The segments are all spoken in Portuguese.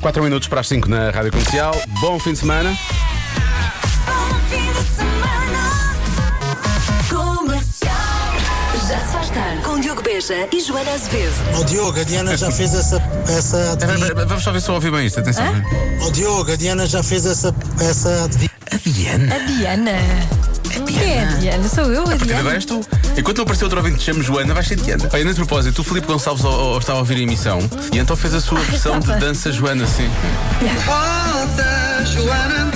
4 minutos para as 5 na Rádio Comercial. Bom fim de semana. Já se faz tarde com Diogo Beja e Joana Azevedo. Ó Diogo, a Diana já fez essa, essa. Vamos só ver se eu ouvi bem isto. Atenção. Ó Diogo, a Diana já fez essa, essa adivinha. A Diana. A Diana. Quem é Diana? Sou eu, a Agora Diana. és tu. Enquanto não apareceu outro ouvinte que chama Joana, vais ser Diana. Olha, nesse propósito, o Filipe Gonçalves ó, ó, estava a ouvir a emissão e então fez a sua versão de dança Joana, sim. Volta, Joana,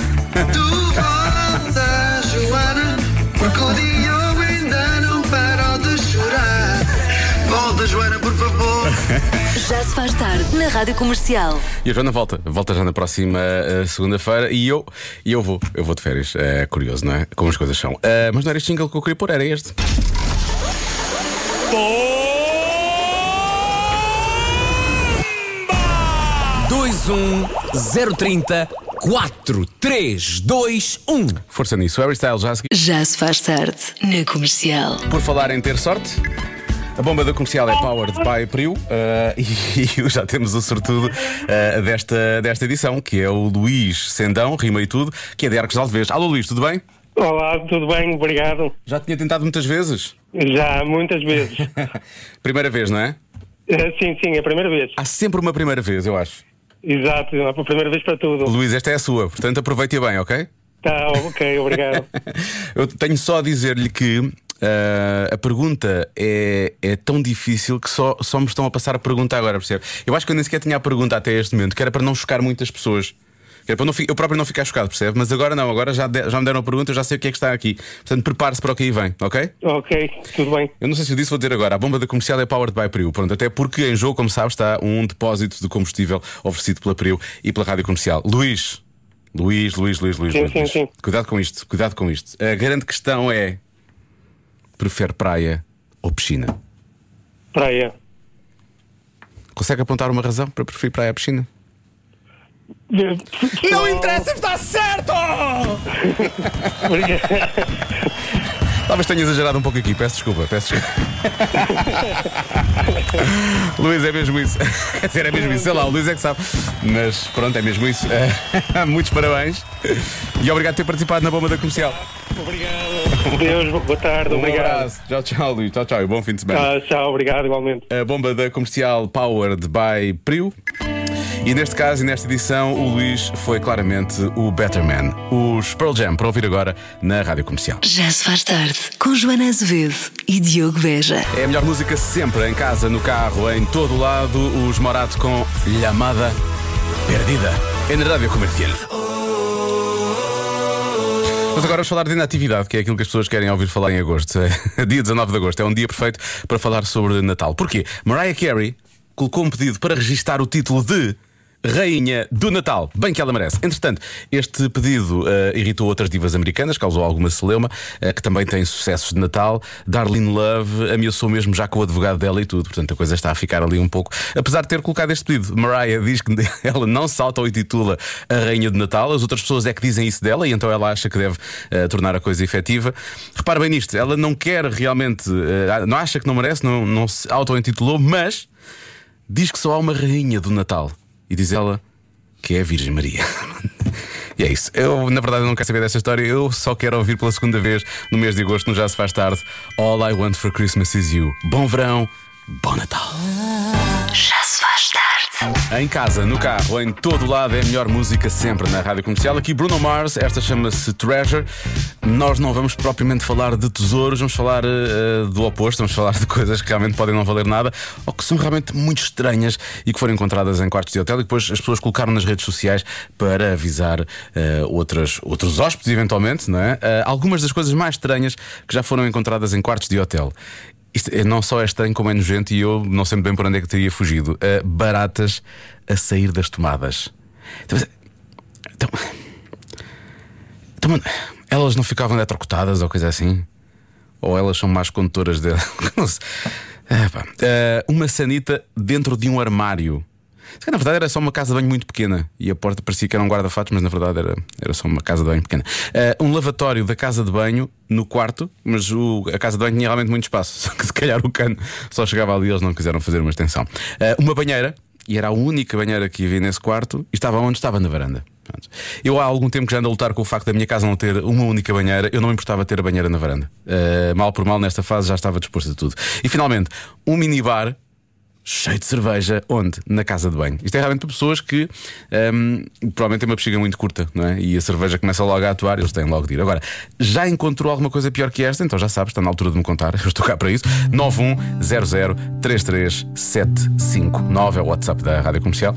tu volta, Joana, porque o Diogo ainda não parou de chorar. Volta, Joana, por favor. Já se faz tarde na Rádio Comercial. E a Joana volta, volta já na próxima eh, segunda-feira e eu, e eu vou, eu vou de férias. É curioso, não é? Como as coisas são. Eh, mas não era este jingle que eu queria pôr, era este. 21030 4321. Força nisso. Harry Styles já a seguir. Já se faz tarde na Comercial. Por falar em ter sorte. A bomba da comercial é Powered by Priu eh, e, já temos o sortudo eh, desta, desta edição, que é o Luís Sendão, rima e tudo, que é de Arcos de Alves. Alô Luís, tudo bem? Olá, tudo bem? Obrigado. Já tinha tentado muitas vezes? Já, muitas vezes. Primeira vez, não é? Eh, sim, sim, é a primeira vez. Há sempre uma primeira vez, eu acho. Exato, é a primeira vez para tudo. Luís, esta é a sua, portanto aproveite bem, ok? Tá, ok, obrigado. Eu tenho só a dizer-lhe que ah, a pergunta é, é tão difícil que só, só me estão a passar a pergunta agora, percebe? Eu acho que eu nem sequer tinha a pergunta até este momento, que era para não chocar muitas pessoas. Que era para não eu próprio não ficar chocado, percebe? Mas agora não, agora já, de- já me deram a pergunta, eu já sei o que é que está aqui. Portanto, prepare-se para o que aí vem, ok? ok, tudo bem. Eu não sei se eu disse, vou dizer agora. A bomba da comercial é Powered by Priu. Pronto, até porque em jogo, como sabes, está um depósito de combustível oferecido pela Priu e pela rádio comercial. Luís, Luís, Luís, Luís, Luís. Sim, Luís, sim, Luís. sim. Cuidado com isto, cuidado com isto. A grande questão é: prefere praia ou piscina? Praia. Consegue apontar uma razão para preferir praia ou piscina? Não interessa, está certo! Talvez tenha exagerado um pouco aqui, peço desculpa, peço desculpa. Luís, é mesmo isso. Quer dizer, é mesmo isso, sei lá, o Luís é que sabe. Mas pronto, é mesmo isso. Muitos parabéns e obrigado por ter participado na bomba da comercial. Obrigado. Deus, boa tarde, Um obrigado. abraço. Tchau, tchau, Luís. Tchau, tchau e bom fim de semana. Ah, tchau, obrigado igualmente. A bomba da comercial Powered by Priu. E neste caso e nesta edição, o Luís foi claramente o Better Man. Os Pearl Jam para ouvir agora na rádio comercial. Já se faz tarde com Joana Azevedo e Diogo Beja. É a melhor música sempre, em casa, no carro, em todo o lado. Os Morato com Llamada Perdida. É na rádio comercial. Mas agora vamos falar de inatividade, que é aquilo que as pessoas querem ouvir falar em agosto. dia 19 de agosto é um dia perfeito para falar sobre Natal. Porquê? Mariah Carey colocou um pedido para registar o título de Rainha do Natal, bem que ela merece. Entretanto, este pedido eh, irritou outras divas americanas, causou alguma celeuma, eh, que também tem sucessos de Natal. Darlene Love ameaçou mesmo já com o advogado dela e tudo, portanto a coisa está a ficar ali um pouco. Apesar de ter colocado este pedido, Mariah diz que ela não se auto-intitula a Rainha de Natal, as outras pessoas é que dizem isso dela e então ela acha que deve eh, tornar a coisa efetiva. Repare bem nisto, ela não quer realmente, não acha que não merece, não, não se auto-intitulou, mas diz que só há uma rainha do Natal. E diz ela que é a Virgem Maria. E é isso. Eu, na verdade, não quero saber dessa história. Eu só quero ouvir pela segunda vez no mês de agosto, no Já Se Faz Tarde. All I Want for Christmas is You. Bom verão, bom Natal. Já se faz tarde. Em casa, no carro, em todo lado, é a melhor música sempre na rádio comercial. Aqui Bruno Mars, esta chama-se Treasure. Nós não vamos propriamente falar de tesouros, vamos falar eh, do oposto, vamos falar de coisas que realmente podem não valer nada ou que são realmente muito estranhas e que foram encontradas em quartos de hotel e depois as pessoas colocaram nas redes sociais para avisar eh, outras, outros hóspedes, eventualmente, não é? Eh, algumas das coisas mais estranhas que já foram encontradas em quartos de hotel. Isto é- não só é estranho como é nojento e eu não sei bem por onde é que teria fugido. Uh, baratas a sair das tomadas. Então, então- então, elas não ficavam eletrocutadas ou coisa assim? Ou elas são mais condutoras de. Não sei. Ah, pá. Uh, uma sanita dentro de um armário. Se Na verdade era só uma casa de banho muito pequena e a porta parecia que era um guarda-fatos, mas na verdade era, era só uma casa de banho pequena. Uh, um lavatório da casa de banho no quarto, mas o- a casa de banho tinha realmente muito espaço, só que se calhar o cano só chegava ali eles não quiseram fazer uma extensão. Uh, uma banheira e era a única banheira que havia nesse quarto e estava onde estava na varanda. Eu há algum tempo que já ando a lutar com o facto da minha casa não ter uma única banheira. Eu não me importava ter a banheira na varanda. Uh, mal por mal, nesta fase já estava disposto a tudo. E finalmente, um minibar cheio de cerveja, onde? Na casa de banho. Isto é realmente para pessoas que hum, provavelmente têm uma bexiga muito curta, não é? E a cerveja começa logo a atuar, eles têm logo de ir. Agora, já encontrou alguma coisa pior que esta? Então já sabes, está na altura de me contar. Eu estou cá para isso. 910033759 é o WhatsApp da Rádio Comercial.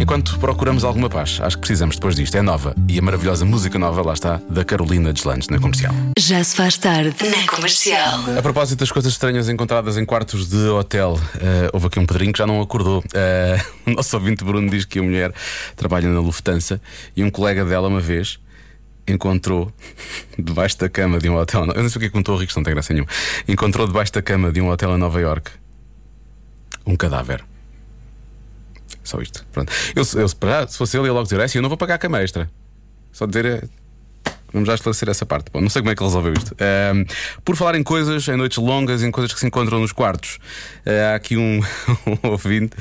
Enquanto procuramos alguma paz, acho que precisamos depois disto. É nova e a maravilhosa música nova, lá está, da Carolina Deslandes na comercial. Já se faz tarde na comercial. A propósito das coisas estranhas encontradas em quartos de hotel, eh, houve aqui um Pedrinho que já não acordou. Eh, o nosso ouvinte Bruno diz que a mulher trabalha na Lufthansa e um colega dela, uma vez, encontrou debaixo da cama de um hotel. Eu não sei o que é que contou o Rico, não tem graça nenhuma. Encontrou debaixo da cama de um hotel em Nova York um cadáver. Só isto. Pronto. Eu, eu, se fosse ele, ia logo dizer: é assim, eu não vou pagar a cama extra. Só dizer. Vamos já esclarecer essa parte. Bom, não sei como é que ele resolveu isto. Por falar em coisas, em noites longas, em coisas que se encontram nos quartos, ah, há aqui um, um ouvinte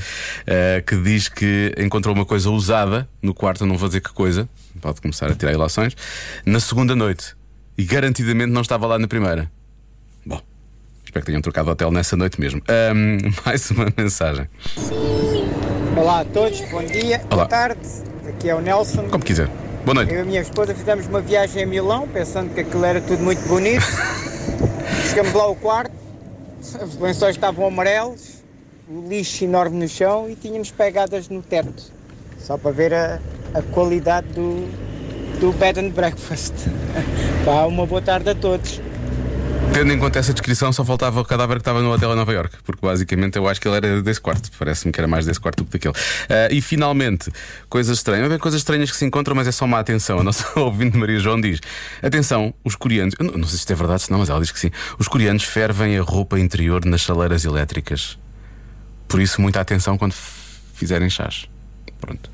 ah, que diz que encontrou uma coisa usada no quarto, não vou dizer que coisa, pode começar a tirar ilações, na segunda noite. E garantidamente não estava lá na primeira. Bom, espero que tenham trocado hotel nessa noite mesmo. Mais uma mensagem. Olá a todos, bom dia, Olá. boa tarde. Aqui é o Nelson. Como quiser. Boa noite. Eu e a minha esposa fizemos uma viagem a Milão, pensando que aquilo era tudo muito bonito. Chegamos lá ao quarto, os lençóis estavam amarelos, o lixo enorme no chão e tínhamos pegadas no teto. Só para ver a, a qualidade do, do bed and breakfast. Pá, uma boa tarde a todos. Tendo em conta essa descrição, só faltava o cadáver que estava no hotel em Nova York, porque basicamente eu acho que ele era desse quarto. Parece-me que era mais desse quarto do que daquele. Ah, e finalmente, coisas estranhas. Bem, coisas estranhas que se encontram, mas é só uma atenção. A nossa ouvinte Maria João diz: Atenção, os coreanos. Não, não sei se isto é verdade, se não, mas ela diz que sim. Os coreanos fervem a roupa interior nas chaleiras elétricas. Por isso, muita atenção quando fizerem chás. Pronto.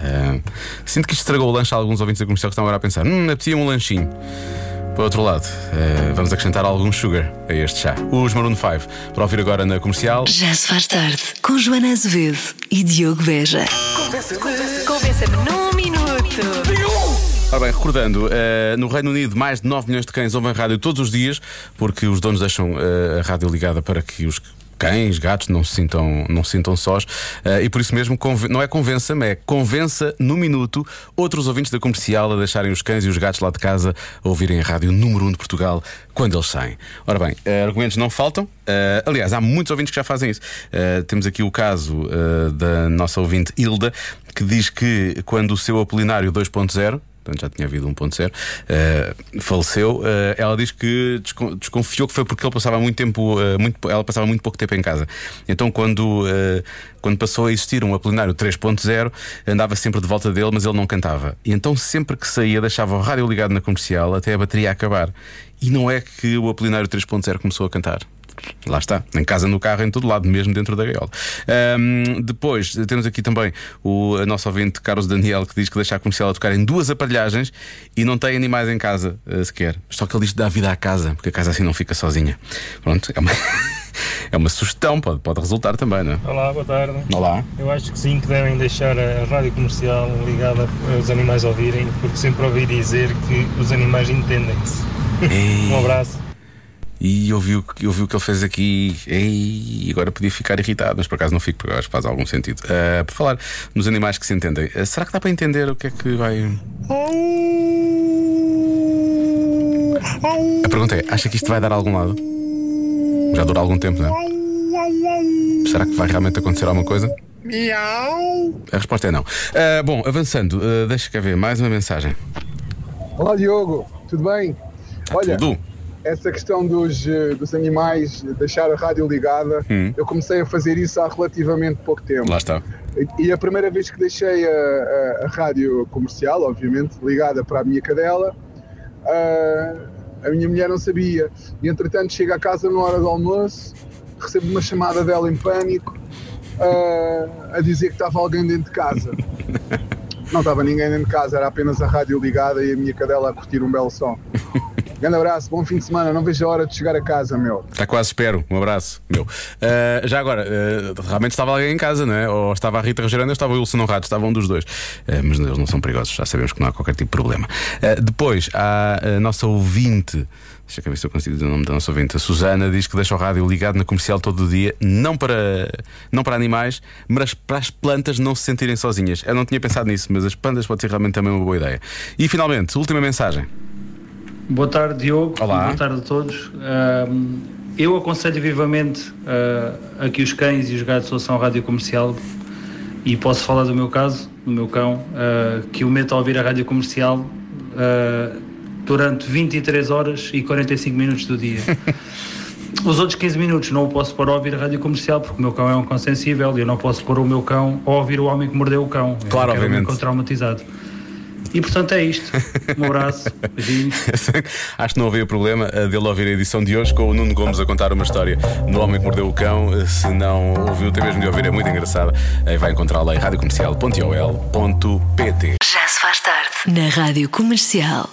Ah, sinto que isto estragou o lanche a alguns ouvintes da comercial que estão agora a pensar: hum, apetecia um lanchinho. Por outro lado, eh, vamos acrescentar algum sugar a este chá. Os Maroon 5, para ouvir agora na comercial. Já se faz tarde com Joana Azevedo e Diogo Beja. Convença-me num minuto. Ora bem, recordando, eh, no Reino Unido mais de 9 milhões de cães ouvem rádio todos os dias, porque os donos deixam eh, a rádio ligada para que os cães, gatos não se sintam, não se sintam sós. Eh, e por isso mesmo, não é convença-me, é convença no minuto outros ouvintes da comercial a deixarem os cães e os gatos lá de casa a ouvirem a rádio número 1 de Portugal quando eles saem. Ora bem, eh, argumentos não faltam. Eh, aliás, há muitos ouvintes que já fazem isso. Temos aqui o caso da nossa ouvinte Hilda, que diz que quando o seu Apolinário 2.0 portanto já tinha havido 1.0, eh, faleceu. eh, ela diz que descon- desconfiou que foi porque ele passava muito tempo, eh, muito, ela passava muito pouco tempo em casa. Então, quando, quando passou a existir um apolinário 3.0, andava sempre de volta dele, mas ele não cantava. E então, sempre que saía, deixava o rádio ligado na comercial até a bateria acabar. E não é que o apolinário 3.0 começou a cantar. Lá está, em casa, no carro, em todo lado, mesmo dentro da gaiola. Ahm, depois temos aqui também o a nosso ouvinte Carlos Daniel que diz que deixa a comercial a tocar em duas aparelhagens e não tem animais em casa eh, sequer. Só que ele diz que dá vida à casa, porque a casa assim não fica sozinha. Pronto, é uma, é uma sugestão, pode, pode resultar também, não é? Olá, boa tarde. Olá. Eu acho que sim, que devem deixar a rádio comercial ligada para os animais ouvirem, porque sempre ouvi dizer que os animais entendem-se. Um abraço. E eu vi, o que- eu vi o que ele fez aqui e agora podia ficar irritado, mas por acaso não fico, porque acho que faz algum sentido. Ah, por falar nos animais que se entendem, ah, será que dá para entender o que é que vai. A pergunta é: acha que isto vai dar a algum lado? Já dura algum tempo, não é? Será que vai realmente acontecer alguma coisa? A resposta é não. Ah, bom, avançando, ah, deixa cá ver mais uma mensagem. Olá Diogo, tudo bem? Está Olha, tudo? Essa questão dos, eh, dos animais, deixar a rádio ligada, Hum. eu comecei a fazer isso há relativamente pouco tempo. Lá está. E a primeira vez que deixei a, a- a rádio comercial, obviamente, ligada para a minha cadela, ah, a minha mulher não sabia. E entretanto chego a casa na hora do almoço, recebo uma chamada dela em pânico ah, a dizer que estava alguém dentro de casa. Não estava ninguém dentro de casa, era apenas a rádio ligada e a minha cadela a curtir um belo som. Grande abraço, bom fim de semana. Não vejo a hora de chegar a casa, meu. Está quase, espero. Um abraço, meu. Ah, já agora, ah, realmente estava alguém em casa, não é? Ou estava a Rita Rogeranda ou estava o Wilson Honrado, estava um dos dois. Ah, mas eles não são perigosos, já sabemos que não há qualquer tipo de problema. Depois, há a nossa ouvinte. Deixa eu ver se eu consigo dizer o nome da nossa ouvinte. A Susana diz que deixa o rádio ligado na comercial todo o dia, não para, não para animais, mas para as plantas não se sentirem sozinhas. Eu não tinha pensado nisso, mas as plantas pode ser realmente também uma boa ideia. E finalmente, última mensagem. Boa tarde, Diogo. Olá. Boa tarde a todos. Eu aconselho vivamente ah, a que os cães e os gatos ouçam a rádio comercial e posso falar do meu caso, do meu cão, ah, que o meto a ouvir a rádio comercial ah, durante 23 horas e 45 minutos do dia. Os outros 15 minutos não o posso pôr a ouvir a rádio comercial porque o meu cão é um cão sensível e eu não posso pôr o meu cão a ouvir o homem que mordeu o cão. Claro, obviamente. um cão traumatizado. E portanto é isto. Um abraço, beijinhos. Acho que não havia problema dele ouvir a edição de hoje com o Nuno Gomes a contar uma história no Homem que Mordeu o Cão. Se não ouviu, tem mesmo de ouvir, é muito engraçada. Vai encontrá-la em radiocomercial.ol.pt. Já se faz tarde. Na Rádio Comercial.